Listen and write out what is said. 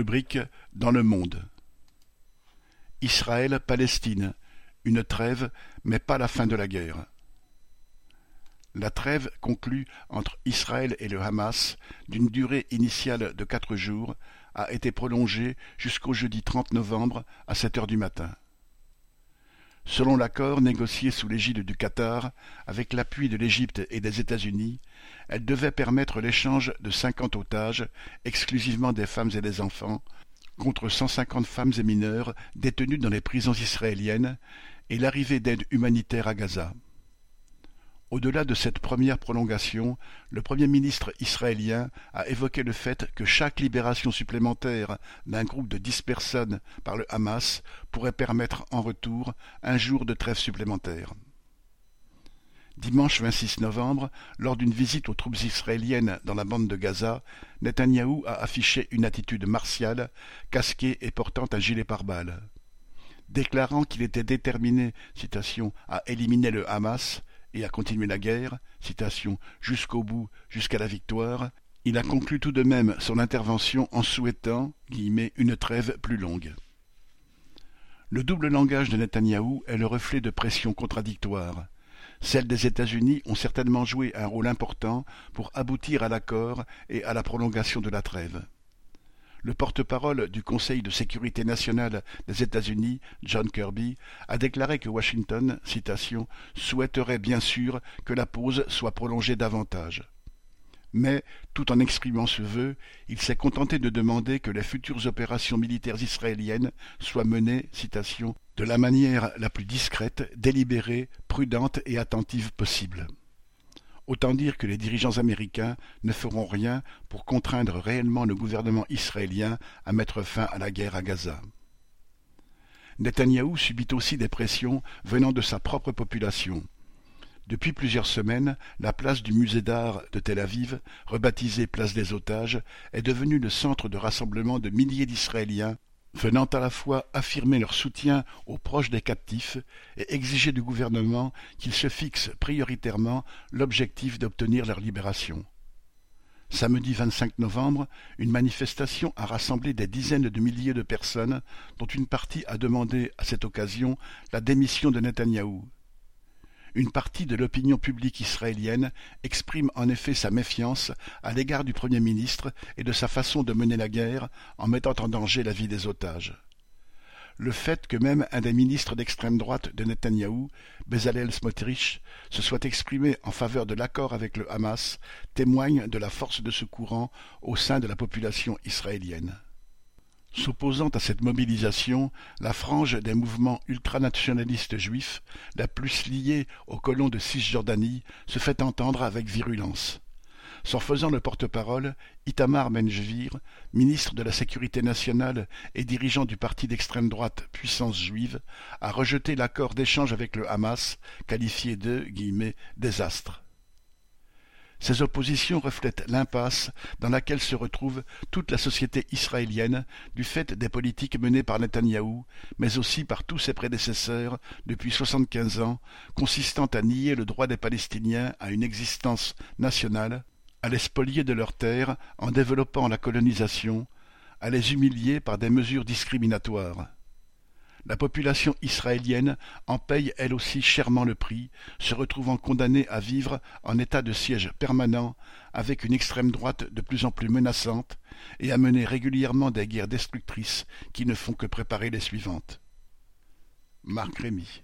Rubrique Dans le monde. Israël-Palestine. Une trêve, mais pas la fin de la guerre. La trêve conclue entre Israël et le Hamas, d'une durée initiale de quatre jours, a été prolongée jusqu'au jeudi 30 novembre à sept heures du matin. Selon l'accord négocié sous l'égide du Qatar, avec l'appui de l'Égypte et des États-Unis, elle devait permettre l'échange de cinquante otages, exclusivement des femmes et des enfants, contre cent cinquante femmes et mineurs détenus dans les prisons israéliennes, et l'arrivée d'aide humanitaire à Gaza. Au-delà de cette première prolongation, le Premier ministre israélien a évoqué le fait que chaque libération supplémentaire d'un groupe de dix personnes par le Hamas pourrait permettre en retour un jour de trêve supplémentaire. Dimanche 26 novembre, lors d'une visite aux troupes israéliennes dans la bande de Gaza, Netanyahou a affiché une attitude martiale, casqué et portant un gilet pare-balles. Déclarant qu'il était déterminé à éliminer le Hamas, et à continuer la guerre, jusqu'au bout, jusqu'à la victoire, il a conclu tout de même son intervention en souhaitant une trêve plus longue. Le double langage de Netanyahou est le reflet de pressions contradictoires. Celles des États-Unis ont certainement joué un rôle important pour aboutir à l'accord et à la prolongation de la trêve. Le porte-parole du Conseil de sécurité nationale des États-Unis, John Kirby, a déclaré que Washington, souhaiterait bien sûr que la pause soit prolongée davantage. Mais, tout en exprimant ce vœu, il s'est contenté de demander que les futures opérations militaires israéliennes soient menées, de la manière la plus discrète, délibérée, prudente et attentive possible. Autant dire que les dirigeants américains ne feront rien pour contraindre réellement le gouvernement israélien à mettre fin à la guerre à Gaza. Netanyahou subit aussi des pressions venant de sa propre population. Depuis plusieurs semaines, la place du musée d'art de Tel Aviv, rebaptisée place des otages, est devenue le centre de rassemblement de milliers d'Israéliens venant à la fois affirmer leur soutien aux proches des captifs et exiger du gouvernement qu'il se fixe prioritairement l'objectif d'obtenir leur libération. Samedi 25 novembre, une manifestation a rassemblé des dizaines de milliers de personnes, dont une partie a demandé à cette occasion la démission de Netanyahou. Une partie de l'opinion publique israélienne exprime en effet sa méfiance à l'égard du Premier ministre et de sa façon de mener la guerre en mettant en danger la vie des otages. Le fait que même un des ministres d'extrême droite de Netanyahou, Bezalel Smotrich, se soit exprimé en faveur de l'accord avec le Hamas témoigne de la force de ce courant au sein de la population israélienne. S'opposant à cette mobilisation, la frange des mouvements ultranationalistes juifs, la plus liée aux colons de Cisjordanie, se fait entendre avec virulence. S'en faisant le porte-parole, Itamar Ben-Gvir, ministre de la Sécurité nationale et dirigeant du parti d'extrême droite Puissance juive, a rejeté l'accord d'échange avec le Hamas, qualifié de « désastre ». Ces oppositions reflètent l'impasse dans laquelle se retrouve toute la société israélienne du fait des politiques menées par Netanyahou, mais aussi par tous ses prédécesseurs depuis soixante-quinze ans, consistant à nier le droit des Palestiniens à une existence nationale, à les spolier de leurs terres en développant la colonisation, à les humilier par des mesures discriminatoires. La population israélienne en paye elle aussi chèrement le prix, se retrouvant condamnée à vivre en état de siège permanent avec une extrême droite de plus en plus menaçante et à mener régulièrement des guerres destructrices qui ne font que préparer les suivantes. Marc Rémy